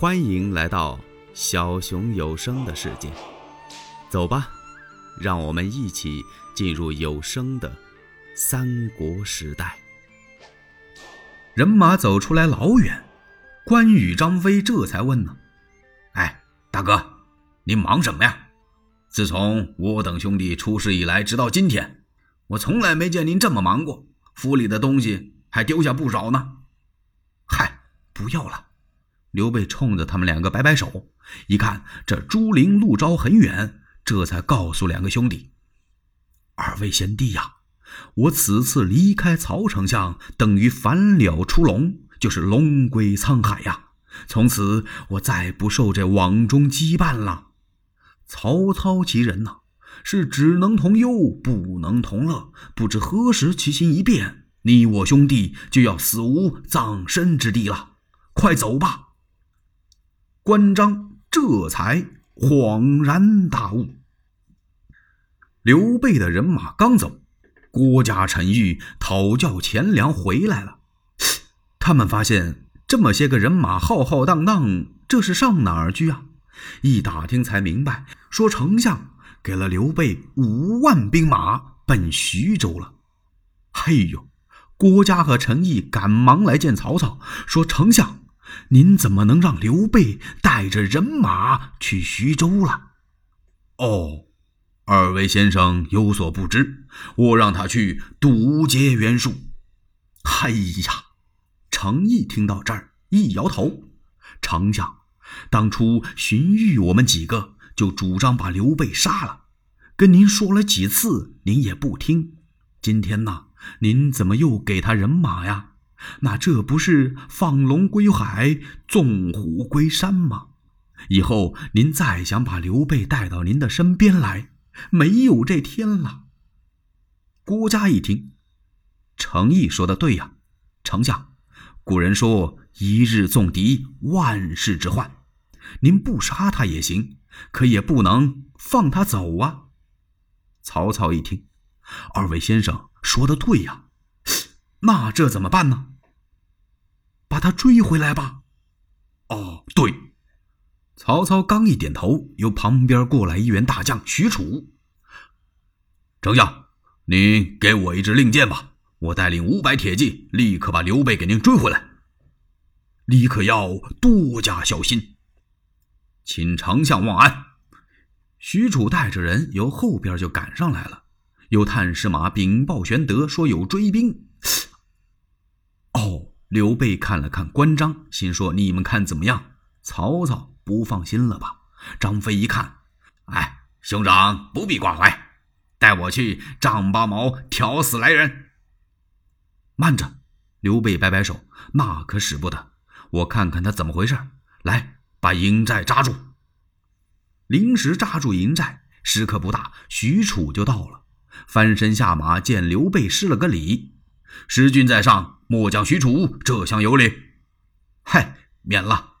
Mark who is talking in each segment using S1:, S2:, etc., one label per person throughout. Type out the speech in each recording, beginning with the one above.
S1: 欢迎来到小熊有声的世界，走吧，让我们一起进入有声的三国时代。
S2: 人马走出来老远，关羽、张飞这才问呢：“哎，大哥，您忙什么呀？自从我等兄弟出事以来，直到今天，我从来没见您这么忙过，府里的东西还丢下不少呢。”嗨，不要了。刘备冲着他们两个摆摆手，一看这朱灵路招很远，这才告诉两个兄弟：“二位贤弟呀，我此次离开曹丞相，等于返了出笼，就是龙归沧海呀。从此我再不受这网中羁绊了。曹操其人呐，是只能同忧，不能同乐。不知何时其心一变，你我兄弟就要死无葬身之地了。快走吧！”关张这才恍然大悟。刘备的人马刚走，郭嘉、陈玉讨教钱粮回来了。他们发现这么些个人马浩浩荡荡，这是上哪儿去啊？一打听才明白，说丞相给了刘备五万兵马奔徐州了。嘿呦！郭嘉和陈毅赶忙来见曹操，说丞相。您怎么能让刘备带着人马去徐州了？哦，二位先生有所不知，我让他去堵截袁术。哎呀，程毅听到这儿一摇头：“丞相，当初荀彧我们几个就主张把刘备杀了，跟您说了几次，您也不听。今天呢，您怎么又给他人马呀？”那这不是放龙归海，纵虎归山吗？以后您再想把刘备带到您的身边来，没有这天了。郭嘉一听，程毅说的对呀，丞相，古人说一日纵敌，万世之患。您不杀他也行，可也不能放他走啊。曹操一听，二位先生说的对呀，那这怎么办呢？把他追回来吧。哦，对。曹操刚一点头，由旁边过来一员大将许褚。丞相，您给我一支令箭吧，我带领五百铁骑，立刻把刘备给您追回来。立刻要多加小心。请丞相望安。许褚带着人由后边就赶上来了，有探视马禀报玄德说有追兵。刘备看了看关张，心说：“你们看怎么样？”曹操不放心了吧？张飞一看，哎，兄长不必挂怀，带我去丈八矛挑死来人。慢着，刘备摆摆手：“那可使不得，我看看他怎么回事。来，把营寨扎住。”临时扎住营寨，时刻不大，许褚就到了，翻身下马，见刘备施了个礼。时君在上，末将许褚这厢有礼。嗨，免了。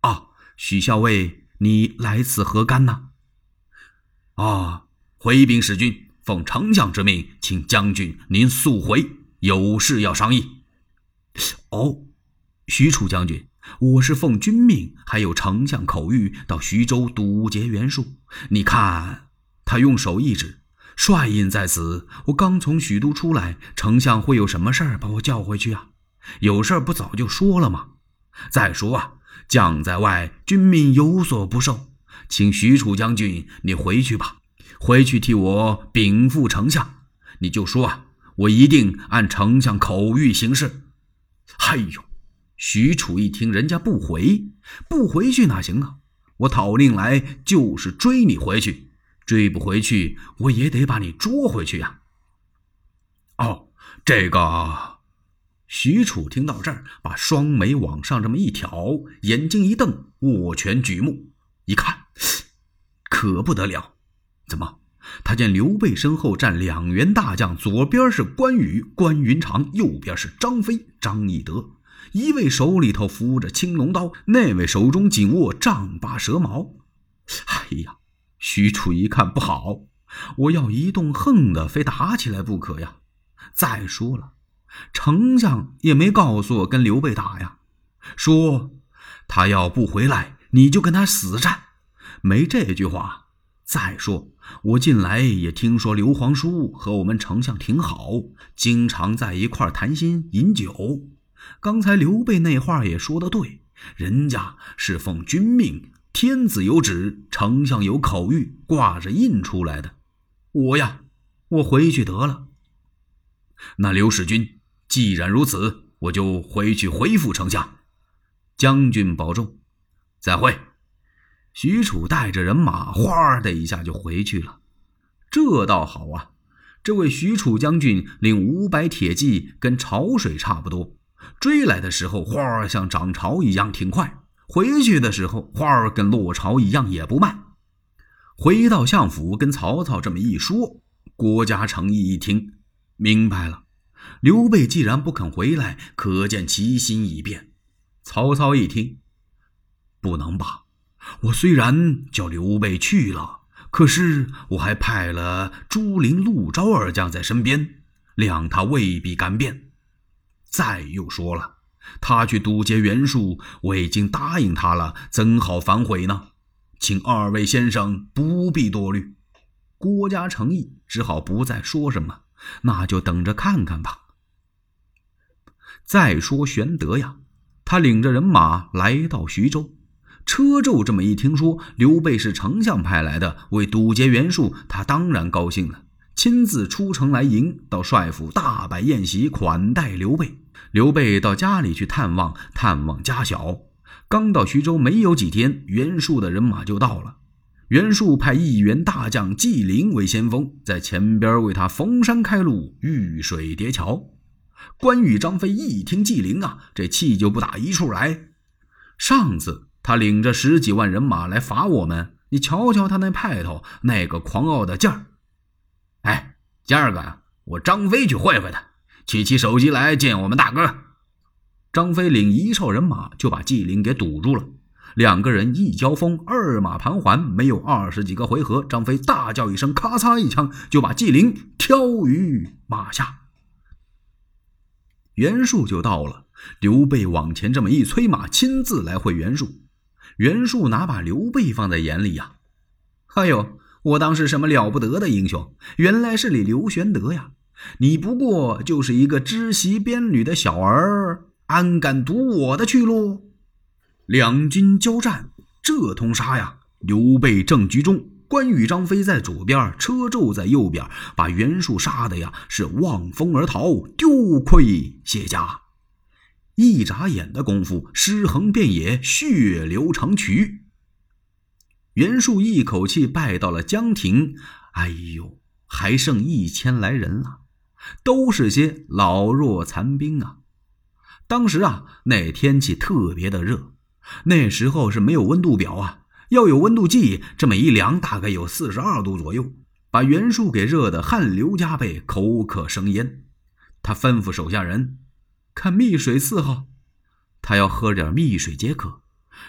S2: 啊，许校尉，你来此何干呢？啊，回禀使君，奉丞相之命，请将军您速回，有事要商议。哦，许褚将军，我是奉君命，还有丞相口谕，到徐州堵截袁术。你看，他用手一指。帅印在此，我刚从许都出来，丞相会有什么事儿把我叫回去啊？有事儿不早就说了吗？再说啊，将在外，君命有所不受，请许褚将军你回去吧，回去替我禀赋丞相。你就说啊，我一定按丞相口谕行事。哎呦，许褚一听人家不回，不回去哪行啊？我讨令来就是追你回去。追不回去，我也得把你捉回去呀！哦，这个，许褚听到这儿，把双眉往上这么一挑，眼睛一瞪，握拳举目，一看，可不得了！怎么？他见刘备身后站两员大将，左边是关羽、关云长，右边是张飞、张翼德，一位手里头扶着青龙刀，那位手中紧握丈八蛇矛。哎呀！许褚一看不好，我要一动横的，非打起来不可呀！再说了，丞相也没告诉我跟刘备打呀，说他要不回来，你就跟他死战。没这句话。再说，我近来也听说刘皇叔和我们丞相挺好，经常在一块谈心饮酒。刚才刘备那话也说的对，人家是奉君命，天子有旨，丞相有口谕，挂着印出来的。我呀，我回去得了。那刘使君，既然如此，我就回去回复丞相。将军保重，再会。许褚带着人马，哗的一下就回去了。这倒好啊，这位许褚将军领五百铁骑，跟潮水差不多。追来的时候，哗像涨潮一样挺快；回去的时候，花儿跟落潮一样也不卖。回到相府，跟曹操这么一说，郭嘉诚意一听，明白了。刘备既然不肯回来，可见其心已变。曹操一听，不能吧？我虽然叫刘备去了，可是我还派了朱灵、陆昭二将在身边，谅他未必敢变。再又说了，他去堵截袁术，我已经答应他了，怎好反悔呢？请二位先生不必多虑。郭嘉诚意只好不再说什么，那就等着看看吧。再说玄德呀，他领着人马来到徐州。车胄这么一听说刘备是丞相派来的，为堵截袁术，他当然高兴了，亲自出城来迎，到帅府大摆宴席款待刘备。刘备到家里去探望，探望家小。刚到徐州没有几天，袁术的人马就到了。袁术派一员大将纪灵为先锋，在前边为他逢山开路，遇水叠桥。关羽、张飞一听纪灵啊，这气就不打一处来。上次。他领着十几万人马来伐我们，你瞧瞧他那派头，那个狂傲的劲儿。哎，今儿个我张飞去会会他，取起手机来见我们大哥。张飞领一哨人马就把纪灵给堵住了，两个人一交锋，二马盘桓，没有二十几个回合，张飞大叫一声，咔嚓一枪就把纪灵挑于马下。袁术就到了，刘备往前这么一催马，亲自来会袁术。袁术哪把刘备放在眼里呀？哎呦，我当是什么了不得的英雄，原来是你刘玄德呀！你不过就是一个织席编履的小儿，安敢堵我的去路？两军交战，这通杀呀！刘备正局中，关羽、张飞在左边，车胄在右边，把袁术杀的呀是望风而逃，丢盔卸甲。一眨眼的功夫，尸横遍野，血流成渠。袁术一口气败到了江亭。哎呦，还剩一千来人了，都是些老弱残兵啊！当时啊，那天气特别的热，那时候是没有温度表啊，要有温度计，这么一量，大概有四十二度左右，把袁术给热得汗流浃背，口渴生烟。他吩咐手下人。看蜜水伺候，他要喝点蜜水解渴。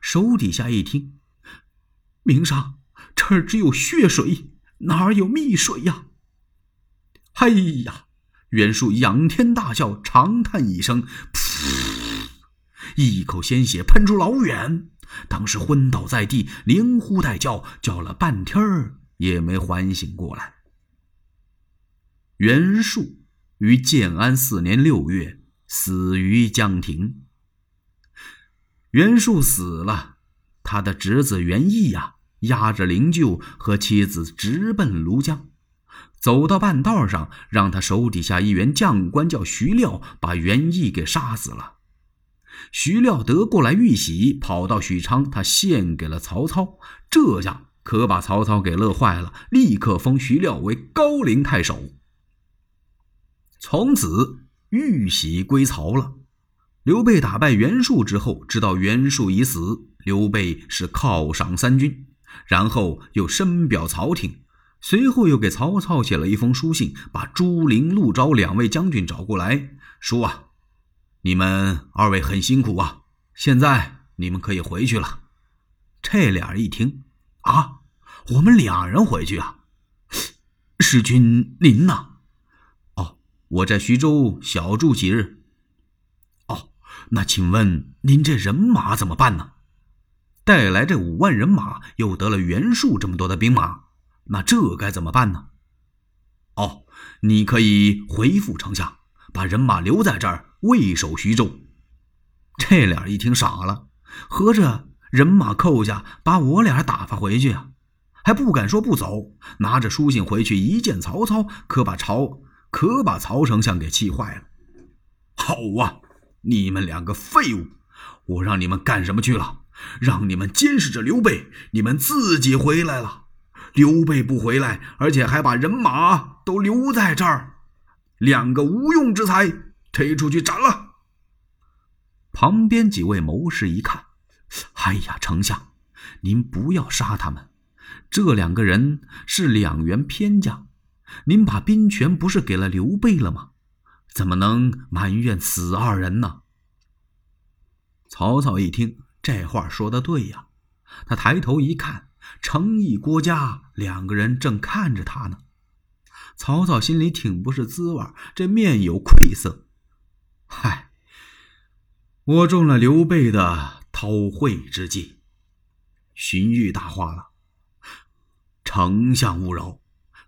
S2: 手底下一听，明上这儿只有血水，哪有蜜水呀？哎呀！袁术仰天大笑，长叹一声，噗，一口鲜血喷出老远，当时昏倒在地，连呼带叫，叫了半天儿也没缓醒过来。袁术于建安四年六月。死于江亭。袁术死了，他的侄子袁毅呀，押着灵柩和妻子直奔庐江。走到半道上，让他手底下一员将官叫徐廖，把袁毅给杀死了。徐廖得过来玉玺，跑到许昌，他献给了曹操。这下可把曹操给乐坏了，立刻封徐廖为高陵太守。从此。玉玺归曹了。刘备打败袁术之后，知道袁术已死，刘备是犒赏三军，然后又深表朝廷，随后又给曹操写了一封书信，把朱灵、陆昭两位将军找过来，说啊，你们二位很辛苦啊，现在你们可以回去了。这俩人一听，啊，我们俩人回去啊？使君您呢？哦我在徐州小住几日。哦，那请问您这人马怎么办呢？带来这五万人马，又得了袁术这么多的兵马，那这该怎么办呢？哦，你可以回复丞相，把人马留在这儿卫守徐州。这俩一听傻了，合着人马扣下，把我俩打发回去啊？还不敢说不走，拿着书信回去一见曹操，可把曹可把曹丞相给气坏了。好啊，你们两个废物，我让你们干什么去了？让你们监视着刘备，你们自己回来了。刘备不回来，而且还把人马都留在这儿，两个无用之才，推出去斩了。旁边几位谋士一看，哎呀，丞相，您不要杀他们，这两个人是两员偏将，您把兵权不是给了刘备了吗？怎么能埋怨死二人呢？曹操一听，这话说的对呀，他抬头一看，程毅、郭嘉两个人正看着他呢。曹操心里挺不是滋味，这面有愧色，嗨。我中了刘备的韬晦之计，荀彧大话了。丞相勿扰，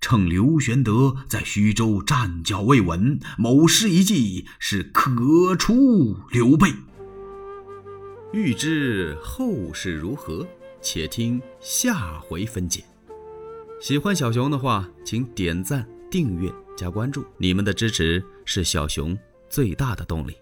S2: 趁刘玄德在徐州站脚未稳，某施一计，是可除刘备。
S1: 欲知后事如何，且听下回分解。喜欢小熊的话，请点赞、订阅、加关注，你们的支持是小熊最大的动力。